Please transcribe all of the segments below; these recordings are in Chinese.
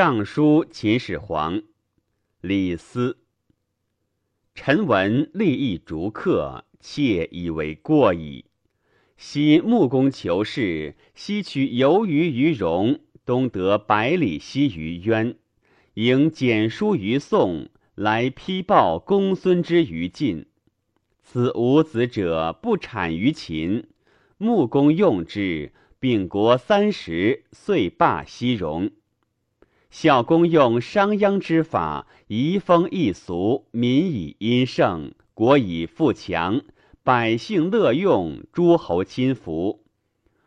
尚书秦始皇，李斯。臣闻利益逐客，妾以为过矣。昔穆公求是，西取游鱼于戎，东得百里奚于渊，迎简书于宋，来批报公孙之于晋。此无子者，不产于秦。穆公用之，并国三十，遂罢西戎。孝公用商鞅之法，移风易俗，民以殷盛，国以富强。百姓乐用，诸侯亲服。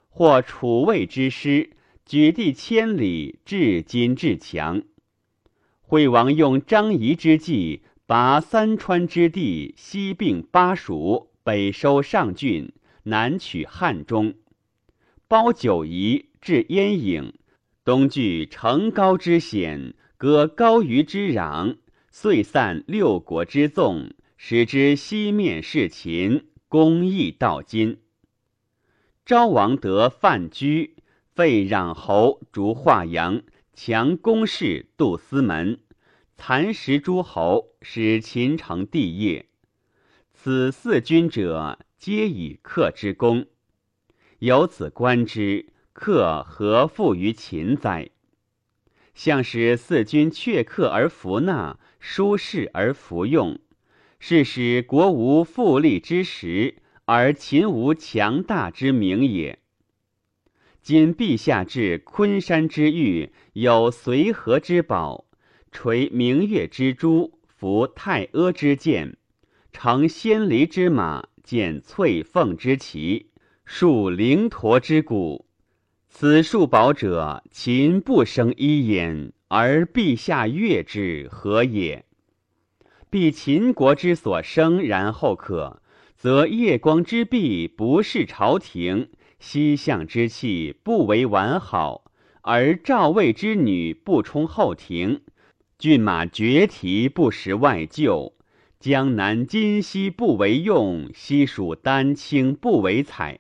或楚魏之师，举地千里，至今至强。惠王用张仪之计，拔三川之地，西并巴蜀，北收上郡，南取汉中。包九夷，至燕郢，东据成高之险，割高于之壤，遂散六国之纵，使之西面事秦。公义到今。昭王得范雎，废攘侯，逐华阳，强公室，杜司门，蚕食诸侯，使秦成帝业。此四君者，皆以克之功。由此观之，克何负于秦哉？向使四君却克而服纳，舒适而服用。是使国无富利之时，而秦无强大之名也。今陛下至昆山之玉，有随和之宝，垂明月之珠，服太阿之剑，乘仙离之马，见翠凤之旗，树灵驼之骨。此数宝者，秦不生一焉，而陛下悦之，何也？必秦国之所生，然后可，则夜光之璧不是朝廷，西向之器不为完好，而赵魏之女不充后庭，骏马绝蹄不识外厩，江南今夕不为用，西蜀丹青不为采。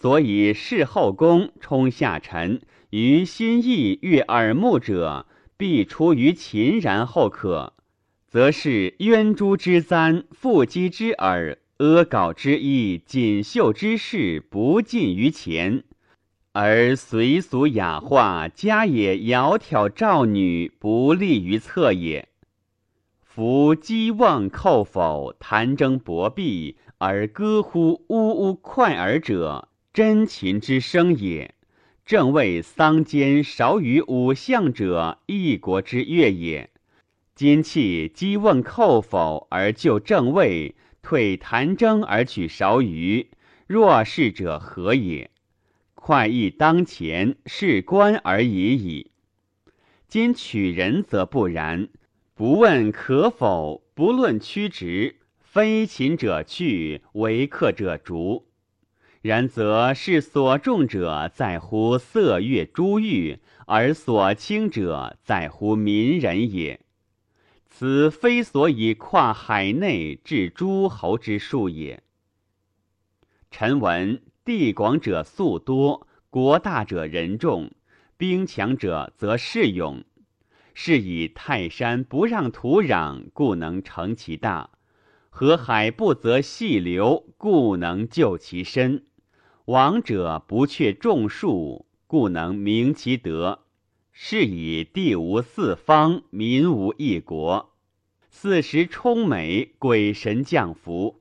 所以事后宫充下臣，于心意悦耳目者，必出于秦，然后可。则是渊珠之簪，腹肌之耳，阿缟之衣，锦绣之饰，不尽于前；而随俗雅化，家也窈窕赵女，不利于侧也。夫击瓮叩否，弹筝搏臂，而歌乎呜呜快耳者，真秦之声也。正谓桑间少于五相者，一国之乐也。今弃击问叩否而就正位，退弹筝而取韶余，若是者何也？快意当前，是官而已矣。今取人则不然，不问可否，不论曲直，非秦者去，为客者逐。然则是所重者在乎色月珠玉，而所轻者在乎民人也。此非所以跨海内至诸侯之术也。臣闻地广者粟多，国大者人众，兵强者则士勇。是以泰山不让土壤，故能成其大；河海不择细流，故能就其深。王者不却众数，故能明其德。是以地无四方，民无一国。四时充美，鬼神降福，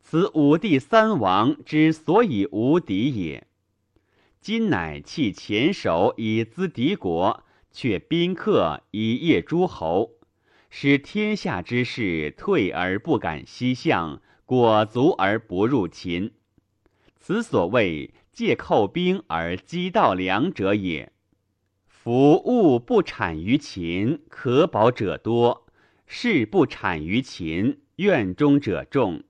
此五帝三王之所以无敌也。今乃弃黔首以资敌国，却宾客以业诸侯，使天下之士退而不敢西向，裹足而不入秦。此所谓借寇兵而击盗粮者也。夫物不产于秦，可保者多。事不产于秦，怨中者众。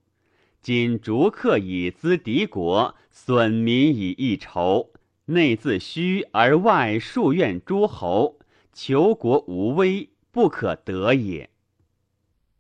今逐客以资敌国，损民以益仇，内自虚而外数怨诸侯，求国无危，不可得也。